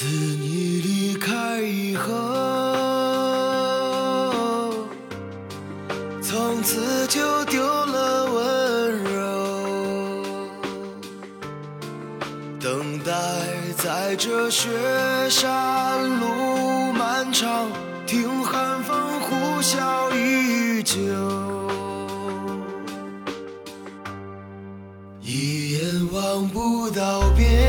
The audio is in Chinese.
自你离开以后从此就丢了温柔等待在这雪山路漫长听寒风呼啸依旧一眼望不到边